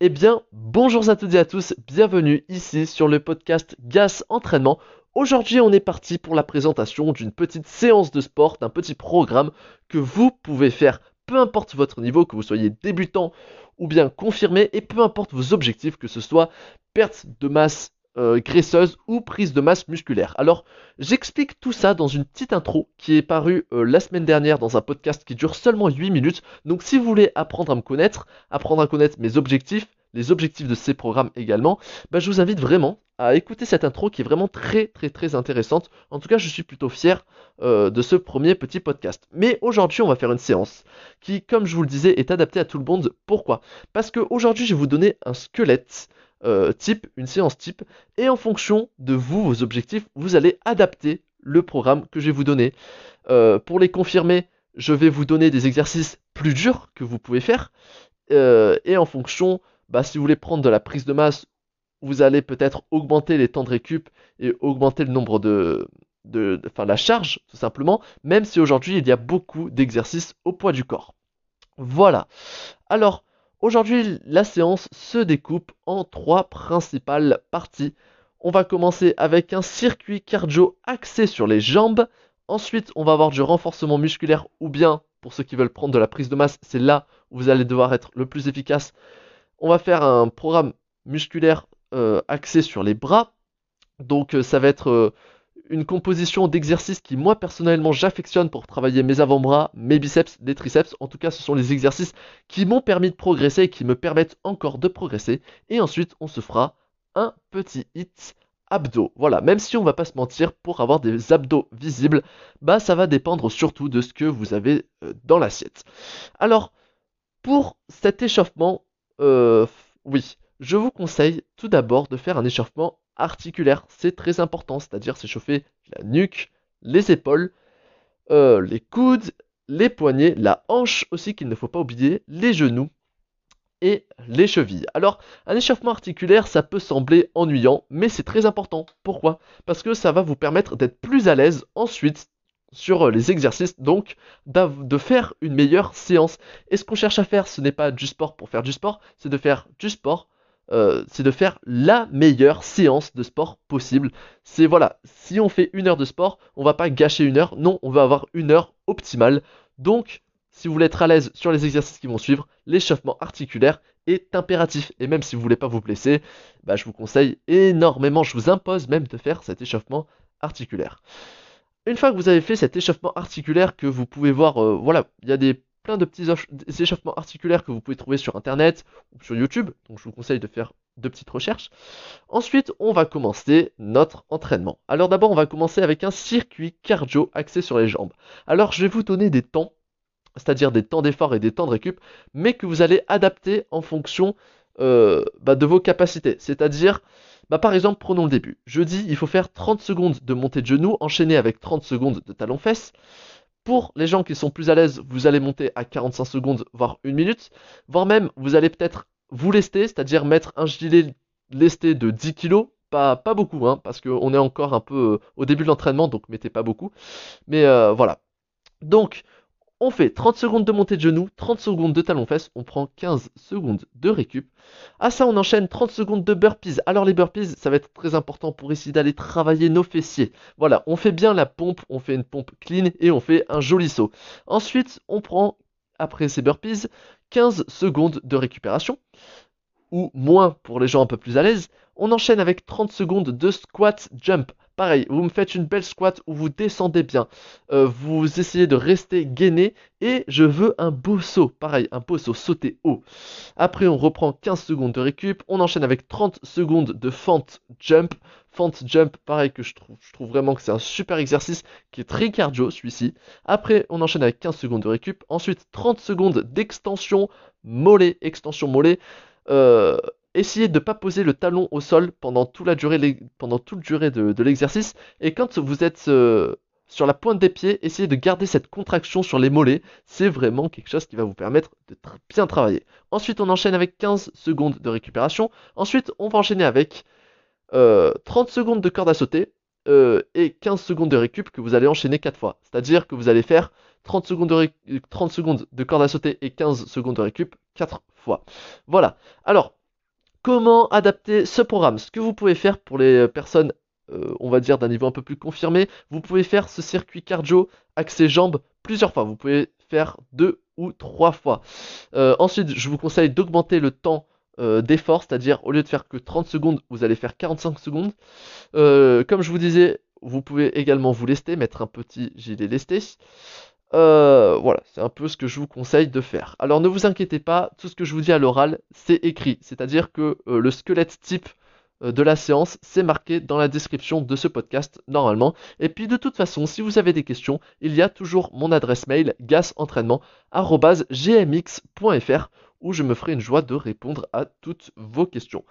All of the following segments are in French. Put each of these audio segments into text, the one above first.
Eh bien, bonjour à toutes et à tous, bienvenue ici sur le podcast GAS Entraînement. Aujourd'hui, on est parti pour la présentation d'une petite séance de sport, d'un petit programme que vous pouvez faire, peu importe votre niveau, que vous soyez débutant ou bien confirmé, et peu importe vos objectifs, que ce soit perte de masse euh, graisseuse ou prise de masse musculaire. Alors, j'explique tout ça dans une petite intro qui est parue euh, la semaine dernière dans un podcast qui dure seulement 8 minutes. Donc, si vous voulez apprendre à me connaître, apprendre à connaître mes objectifs, les objectifs de ces programmes également, bah, je vous invite vraiment à écouter cette intro qui est vraiment très très très intéressante. En tout cas, je suis plutôt fier euh, de ce premier petit podcast. Mais aujourd'hui, on va faire une séance qui, comme je vous le disais, est adaptée à tout le monde. Pourquoi? Parce qu'aujourd'hui, je vais vous donner un squelette euh, type, une séance type, et en fonction de vous, vos objectifs, vous allez adapter le programme que je vais vous donner. Euh, pour les confirmer, je vais vous donner des exercices plus durs que vous pouvez faire, et en fonction bah, si vous voulez prendre de la prise de masse, vous allez peut-être augmenter les temps de récup et augmenter le nombre de, de, enfin la charge tout simplement, même si aujourd'hui il y a beaucoup d'exercices au poids du corps. Voilà. Alors aujourd'hui la séance se découpe en trois principales parties. On va commencer avec un circuit cardio axé sur les jambes. Ensuite, on va avoir du renforcement musculaire ou bien, pour ceux qui veulent prendre de la prise de masse, c'est là où vous allez devoir être le plus efficace on va faire un programme musculaire euh, axé sur les bras. Donc euh, ça va être euh, une composition d'exercices qui moi personnellement j'affectionne pour travailler mes avant-bras, mes biceps, les triceps. En tout cas ce sont les exercices qui m'ont permis de progresser et qui me permettent encore de progresser. Et ensuite on se fera un petit hit abdos. Voilà, même si on va pas se mentir, pour avoir des abdos visibles, bah ça va dépendre surtout de ce que vous avez dans l'assiette. Alors, pour cet échauffement, euh, oui, je vous conseille tout d'abord de faire un échauffement articulaire. C'est très important, c'est-à-dire s'échauffer la nuque, les épaules, euh, les coudes, les poignets, la hanche aussi qu'il ne faut pas oublier, les genoux et les chevilles. Alors, un échauffement articulaire, ça peut sembler ennuyant, mais c'est très important. Pourquoi? Parce que ça va vous permettre d'être plus à l'aise ensuite sur euh, les exercices, donc de faire une meilleure séance. Et ce qu'on cherche à faire, ce n'est pas du sport pour faire du sport, c'est de faire du sport, euh, c'est de faire la meilleure séance de sport possible. C'est voilà, si on fait une heure de sport, on va pas gâcher une heure, non, on va avoir une heure optimale. Donc, si vous voulez être à l'aise sur les exercices qui vont suivre, l'échauffement articulaire est impératif. Et même si vous voulez pas vous blesser, bah, je vous conseille énormément, je vous impose même de faire cet échauffement articulaire. Une fois que vous avez fait cet échauffement articulaire que vous pouvez voir, euh, voilà, il y a des plein de petits échauffements articulaires que vous pouvez trouver sur internet ou sur YouTube, donc je vous conseille de faire de petites recherches. Ensuite, on va commencer notre entraînement. Alors d'abord, on va commencer avec un circuit cardio axé sur les jambes. Alors je vais vous donner des temps, c'est-à-dire des temps d'effort et des temps de récup, mais que vous allez adapter en fonction euh, bah, de vos capacités. C'est-à-dire, bah, par exemple, prenons le début. Je dis, il faut faire 30 secondes de montée de genou, enchaîné avec 30 secondes de talon-fesse. Pour les gens qui sont plus à l'aise, vous allez monter à 45 secondes, voire 1 minute. Voire même, vous allez peut-être vous lester, c'est-à-dire mettre un gilet lesté de 10 kg. Pas, pas beaucoup, hein, parce qu'on est encore un peu euh, au début de l'entraînement, donc mettez pas beaucoup. Mais euh, voilà. Donc, on fait 30 secondes de montée de genou, 30 secondes de talon-fesse, on prend 15 secondes de récup. À ça, on enchaîne 30 secondes de burpees. Alors les burpees, ça va être très important pour essayer d'aller travailler nos fessiers. Voilà, on fait bien la pompe, on fait une pompe clean et on fait un joli saut. Ensuite, on prend, après ces burpees, 15 secondes de récupération ou moins pour les gens un peu plus à l'aise. On enchaîne avec 30 secondes de squat jump. Pareil, vous me faites une belle squat où vous descendez bien. Euh, vous essayez de rester gainé. Et je veux un beau saut. Pareil, un beau saut sauter haut. Après, on reprend 15 secondes de récup. On enchaîne avec 30 secondes de fente jump. Fente jump, pareil que je trouve, vraiment que c'est un super exercice qui est très cardio celui-ci. Après, on enchaîne avec 15 secondes de récup. Ensuite, 30 secondes d'extension mollet. Extension mollet. Euh, essayez de ne pas poser le talon au sol pendant toute la durée, de, l'exercice. Et quand vous êtes euh, sur la pointe des pieds, essayez de garder cette contraction sur les mollets. C'est vraiment quelque chose qui va vous permettre de bien travailler. Ensuite, on enchaîne avec 15 secondes de récupération. Ensuite, on va enchaîner avec 30 euh, secondes de corde à sauter. Euh, et 15 secondes de récup que vous allez enchaîner 4 fois. C'est-à-dire que vous allez faire 30 secondes, de 30 secondes de corde à sauter et 15 secondes de récup 4 fois. Voilà. Alors, Comment adapter ce programme Ce que vous pouvez faire pour les personnes, euh, on va dire d'un niveau un peu plus confirmé, vous pouvez faire ce circuit cardio axé jambes plusieurs fois. Vous pouvez faire deux ou trois fois. Euh, ensuite, je vous conseille d'augmenter le temps euh, d'effort, c'est-à-dire au lieu de faire que 30 secondes, vous allez faire 45 secondes. comme je vous disais, vous pouvez également vous lester, mettre un petit gilet lesté. Euh, voilà, c'est un peu ce que je vous conseille de faire. Alors ne vous inquiétez pas, tout ce que je vous dis à l'oral, c'est écrit. C'est-à-dire que euh, le squelette type euh, de la séance, c'est marqué dans la description de ce podcast normalement. Et puis de toute façon, si vous avez des questions, il y a toujours mon adresse mail gasentraînement.gmx.fr où je me ferai une joie de répondre à toutes vos questions.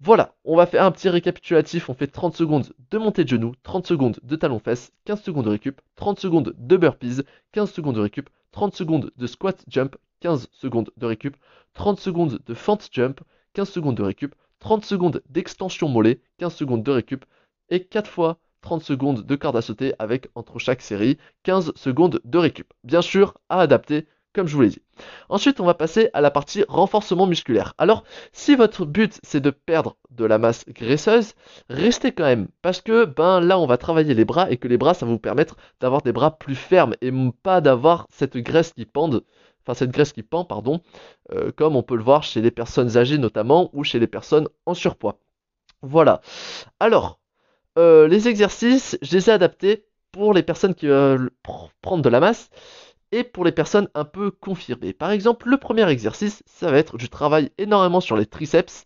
Voilà, on va faire un petit récapitulatif. On fait 30 secondes de montée de genoux, 30 secondes de talons-fesses, 15 secondes de récup, 30 secondes de burpees, 15 secondes de récup, 30 secondes de squat jump, 15 secondes de récup, 30 secondes de fente jump, 15 secondes de récup, 30 secondes d'extension mollet, 15 secondes de récup et 4 fois 30 secondes de corde à sauter avec entre chaque série 15 secondes de récup. Bien sûr, à adapter comme je vous l'ai dit. Ensuite, on va passer à la partie renforcement musculaire. Alors, si votre but c'est de perdre de la masse graisseuse, restez quand même parce que ben là, on va travailler les bras et que les bras, ça va vous permettre d'avoir des bras plus fermes et pas d'avoir cette graisse qui pende, enfin cette graisse qui pend, pardon, euh, comme on peut le voir chez les personnes âgées notamment ou chez les personnes en surpoids. Voilà. Alors, euh, les exercices, je les ai adaptés pour les personnes qui veulent prendre de la masse et pour les personnes un peu confirmées. Par exemple, le premier exercice, ça va être, je travaille énormément sur les triceps,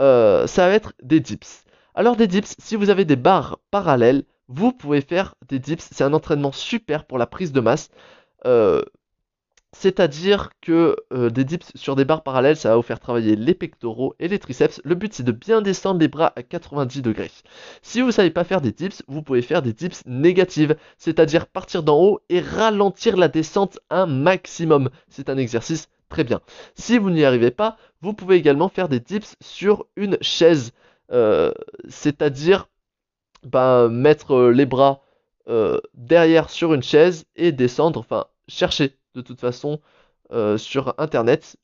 euh, ça va être des dips. Alors des dips, si vous avez des barres parallèles, vous pouvez faire des dips, c'est un entraînement super pour la prise de masse. Euh, c'est-à-dire que euh, des dips sur des barres parallèles, ça va vous faire travailler les pectoraux et les triceps. Le but, c'est de bien descendre les bras à 90 degrés. Si vous ne savez pas faire des dips, vous pouvez faire des dips négatives, c'est-à-dire partir d'en haut et ralentir la descente un maximum. C'est un exercice très bien. Si vous n'y arrivez pas, vous pouvez également faire des dips sur une chaise, euh, c'est-à-dire bah, mettre euh, les bras derrière sur une chaise et descendre, enfin chercher de toute façon euh, sur internet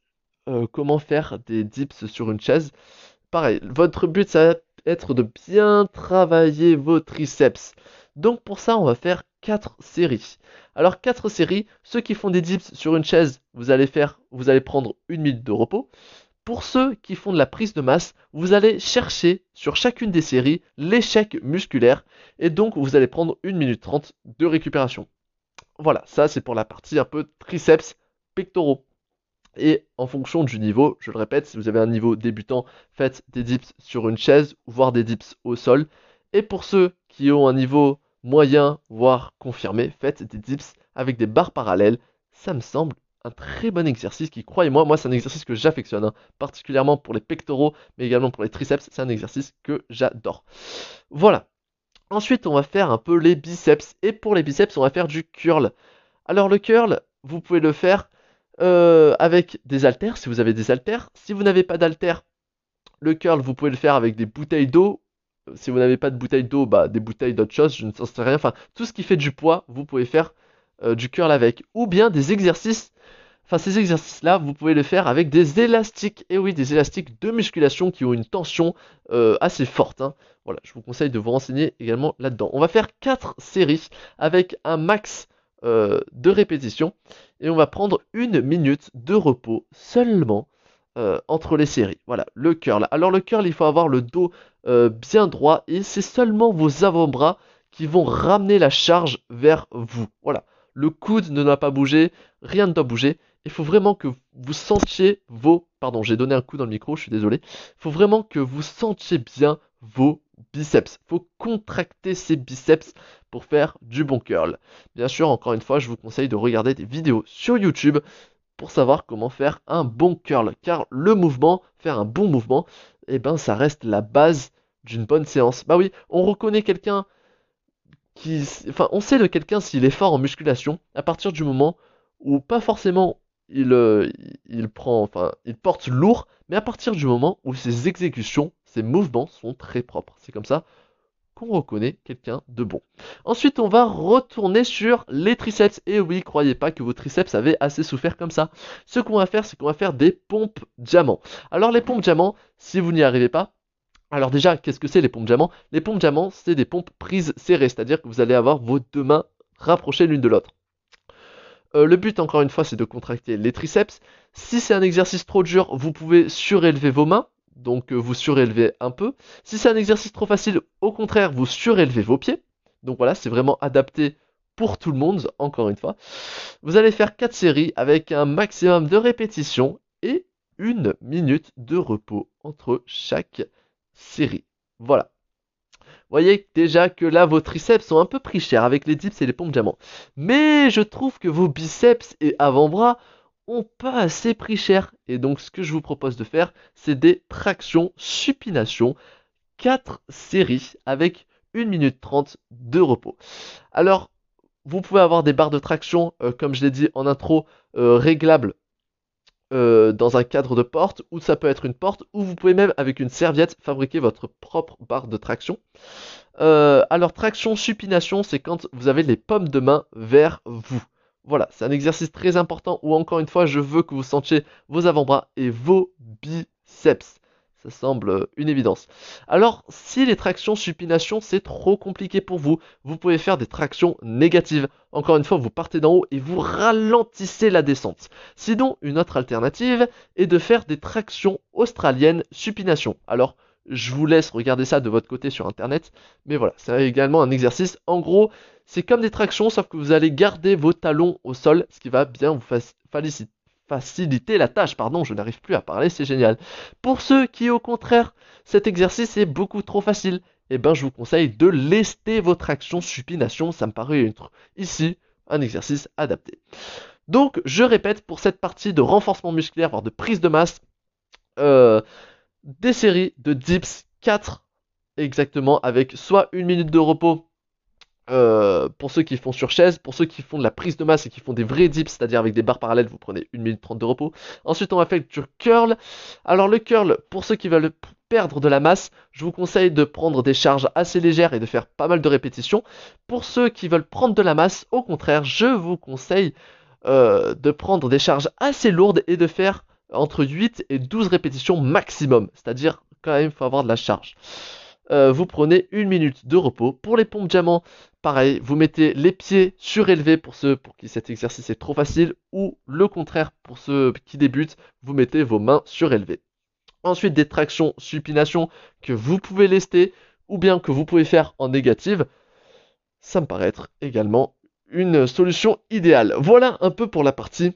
euh, comment faire des dips sur une chaise. Pareil, votre but ça va être de bien travailler vos triceps. Donc pour ça, on va faire 4 séries. Alors 4 séries, ceux qui font des dips sur une chaise, vous allez faire vous allez prendre une minute de repos. Pour ceux qui font de la prise de masse, vous allez chercher sur chacune des séries l'échec musculaire et donc vous allez prendre 1 minute 30 de récupération. Voilà, ça c'est pour la partie un peu triceps pectoraux. Et en fonction du niveau, je le répète, si vous avez un niveau débutant, faites des dips sur une chaise, voire des dips au sol. Et pour ceux qui ont un niveau moyen, voire confirmé, faites des dips avec des barres parallèles. Ça me semble un très bon exercice qui, croyez-moi, moi, c'est un exercice que j'affectionne, hein. particulièrement pour les pectoraux, mais également pour les triceps. C'est un exercice que j'adore. Voilà, Ensuite, on va faire un peu les biceps. Et pour les biceps, on va faire du curl. Alors le curl, vous pouvez le faire euh, avec des haltères, si vous avez des haltères. Si vous n'avez pas d'haltères, le curl, vous pouvez le faire avec des bouteilles d'eau. Si vous n'avez pas de bouteilles d'eau, bah, des bouteilles d'autre chose, je ne sais rien. Enfin, tout ce qui fait du poids, vous pouvez faire euh, du curl avec. Ou bien des exercices Enfin, ces exercices-là, vous pouvez les faire avec des élastiques. Et oui, des élastiques de musculation qui ont une tension euh, assez forte. Hein. Voilà, je vous conseille de vous renseigner également là-dedans. On va faire 4 séries avec un max euh, de répétitions. Et on va prendre une minute de repos seulement euh, entre les séries. Voilà, le curl. Alors le curl, il faut avoir le dos bien droit. Et c'est seulement vos avant-bras qui vont ramener la charge vers vous. Voilà. Le coude ne doit pas bouger, rien ne doit bouger il faut vraiment que vous sentiez vos... Pardon, j'ai donné un coup dans le micro, je suis désolé. Il faut vraiment que vous sentiez bien vos biceps. Il faut contracter ces biceps pour faire du bon curl. Bien sûr, encore une fois, je vous conseille de regarder des vidéos sur YouTube pour savoir comment faire un bon curl. Car le mouvement, faire un bon mouvement, eh ben ça reste la base d'une bonne séance. Bah oui, on reconnaît quelqu'un qui... Enfin, on sait de quelqu'un s'il est fort en musculation à partir du moment où pas forcément il, euh, il prend, enfin, il porte lourd, mais à partir du moment où ses exécutions, ses mouvements sont très propres. C'est comme ça qu'on reconnaît quelqu'un de bon. Ensuite, on va retourner sur les triceps. Et oui, croyez pas que vos triceps avaient assez souffert comme ça. Ce qu'on va faire, c'est qu'on va faire des pompes diamants. Alors les pompes diamants, si vous n'y arrivez pas, alors déjà, qu'est-ce que c'est les pompes diamants? Les pompes diamants, c'est des pompes prises serrées, c'est-à-dire que vous allez avoir vos deux mains rapprochées l'une de l'autre. Euh, le but, encore une fois, c'est de contracter les triceps. Si c'est un exercice trop dur, vous pouvez surélever vos mains, donc euh, vous surélevez un peu. Si c'est un exercice trop facile, au contraire, vous surélevez vos pieds. Donc voilà, c'est vraiment adapté pour tout le monde, encore une fois. Vous allez faire 4 séries avec un maximum de répétitions et une minute de repos entre chaque série. Voilà. Vous voyez déjà que là, vos triceps sont un peu pris cher avec les dips et les pompes diamants. Mais je trouve que vos biceps et avant-bras pas assez pris cher. Et donc, ce que je vous propose de faire, c'est des tractions supination. 4 séries avec 1 minute 30 de repos. Alors, vous pouvez avoir des barres de traction, euh, comme je l'ai dit en intro, euh, réglables euh, dans un cadre de porte, ou ça peut être une porte, ou vous pouvez même avec une serviette fabriquer votre propre barre de traction. Alors traction supination, c'est quand vous avez les pommes de main vers vous. Voilà, c'est un exercice très important où encore une fois je veux que vous sentiez vos avant-bras et vos biceps. Ça semble une évidence. Alors, si les tractions supination, c'est trop compliqué pour vous, vous pouvez faire des tractions négatives. Encore une fois, vous partez d'en haut et vous ralentissez la descente. Sinon, une autre alternative est de faire des tractions australiennes supination. Alors, je vous laisse regarder ça de votre côté sur internet. Mais voilà, c'est également un exercice. En gros, c'est comme des tractions, sauf que vous allez garder vos talons au sol, ce qui va bien vous faciliter la tâche. Pardon, je n'arrive plus à parler, c'est génial. Pour ceux qui, au contraire, cet exercice est beaucoup trop facile, eh ben, je vous conseille de lester votre action supination. Ça me paraît être ici un exercice adapté. Donc, je répète, pour cette partie de renforcement musculaire, voire de prise de masse, euh, des séries de dips 4 exactement, avec soit une minute de repos euh, pour ceux qui font sur chaise, pour ceux qui font de la prise de masse et qui font des vrais dips, c'est-à-dire avec des barres parallèles, vous prenez 1 minute 30 de repos. Ensuite, on va faire du curl. Alors le curl, pour ceux qui veulent perdre de la masse, je vous conseille de prendre des charges assez légères et de faire pas mal de répétitions. Pour ceux qui veulent prendre de la masse, au contraire, je vous conseille euh, de prendre des charges assez lourdes et de faire entre 8 et 12 répétitions maximum. C'est-à-dire quand même, il faut avoir de la charge. Euh, vous prenez une minute de repos. Pour les pompes diamants, pareil, vous mettez les pieds surélevés pour ceux pour qui cet exercice est trop facile, ou le contraire pour ceux qui débutent, vous mettez vos mains surélevées. Ensuite, des tractions supination que vous pouvez lester, ou bien que vous pouvez faire en négative. Ça me paraît être également une solution idéale. Voilà un peu pour la partie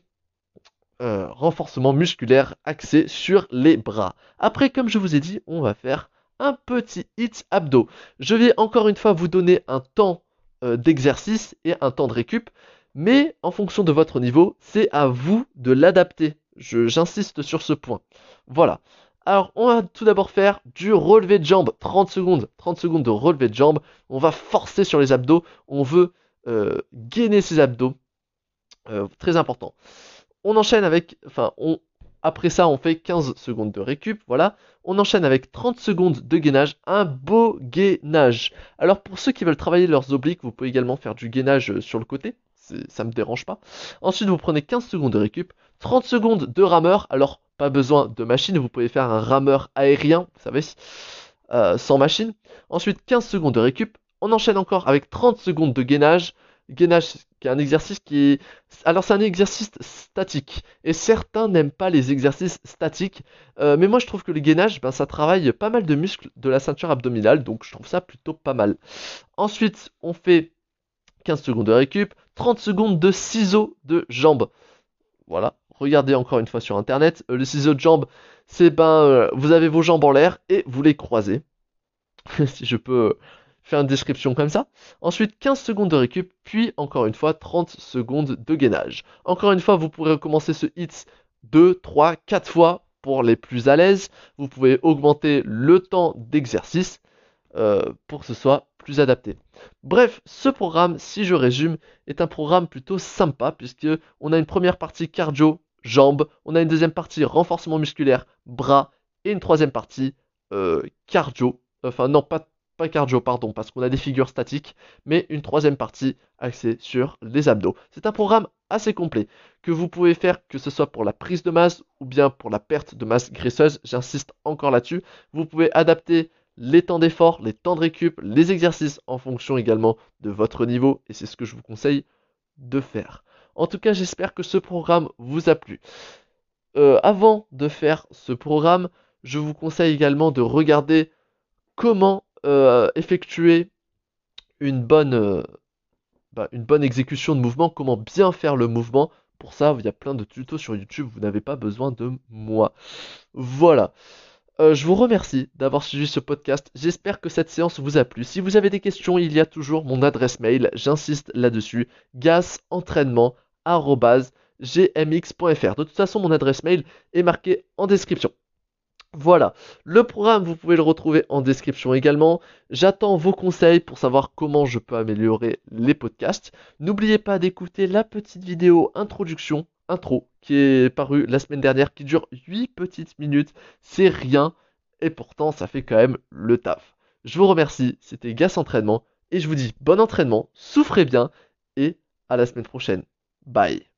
euh, renforcement musculaire axé sur les bras. Après, comme je vous ai dit, on va faire un petit hit abdos. Je vais encore une fois vous donner un temps euh, d'exercice et un temps de récup, mais en fonction de votre niveau, c'est à vous de l'adapter. J'insiste sur ce point. Voilà. Alors, on va tout d'abord faire du relevé de jambes. 30 secondes. 30 secondes de relevé de jambes. On va forcer sur les abdos. On veut euh, gainer ses abdos. Très important. On enchaîne avec, enfin, on, après ça, on fait 15 secondes de récup, voilà. On enchaîne avec 30 secondes de gainage, un beau gainage. Alors pour ceux qui veulent travailler leurs obliques, vous pouvez également faire du gainage euh, sur le côté, ça me dérange pas. Ensuite, vous prenez 15 secondes de récup, 30 secondes de rameur. Alors, pas besoin de machine, vous pouvez faire un rameur aérien, vous savez, euh, sans machine. Ensuite, 15 secondes de récup. On enchaîne encore avec 30 secondes de gainage gainage, qui est un exercice qui. Alors c'est un exercice statique, et certains n'aiment pas les exercices statiques, euh, mais moi je trouve que le gainage, ben, ça travaille pas mal de muscles de la ceinture abdominale, donc je trouve ça plutôt pas mal. Ensuite, on fait 15 secondes de récup, 30 secondes de ciseaux de jambes. Voilà, regardez encore une fois sur internet, euh, le ciseau de jambes, c'est ben, euh, vous avez vos jambes en l'air et vous les croisez. si je peux faire une description comme ça. Ensuite, 15 secondes de récup, puis encore une fois 30 secondes de gainage. Encore une fois, vous pourrez recommencer ce hit 2, 3, 4 fois pour les plus à l'aise. Vous pouvez augmenter le temps d'exercice euh, pour que ce soit plus adapté. Bref, ce programme, si je résume, est un programme plutôt sympa puisque on a une première partie cardio, jambes, on a une deuxième partie renforcement musculaire, bras, et une troisième partie euh, cardio, enfin non pas pas cardio, pardon, parce qu'on a des figures statiques, mais une troisième partie axée sur les abdos. C'est un programme assez complet que vous pouvez faire que ce soit pour la prise de masse ou bien pour la perte de masse graisseuse. J'insiste encore là-dessus. Vous pouvez adapter les temps d'effort, les temps de récup, les exercices en fonction également de votre niveau et c'est ce que je vous conseille de faire. En tout cas, j'espère que ce programme vous a plu. Euh, avant de faire ce programme, je vous conseille également de regarder comment effectuer une bonne, euh, bah, une bonne exécution de mouvement, comment bien faire le mouvement. Pour ça, il y a plein de tutos sur YouTube, vous n'avez pas besoin de moi. Voilà. je vous remercie d'avoir suivi ce podcast. J'espère que cette séance vous a plu. Si vous avez des questions, il y a toujours mon adresse mail. J'insiste là-dessus. gasentraînement.com gmx.fr. De toute façon, mon adresse mail est marquée en description. Voilà, le programme, vous pouvez le retrouver en description également. J'attends vos conseils pour savoir comment je peux améliorer les podcasts. N'oubliez pas d'écouter la petite vidéo introduction, intro, qui est parue la semaine dernière, qui dure 8 petites minutes. C'est rien, et pourtant ça fait quand même le taf. Je vous remercie, c'était Gas Entraînement, et je vous dis bon entraînement, souffrez bien, et à la semaine prochaine. Bye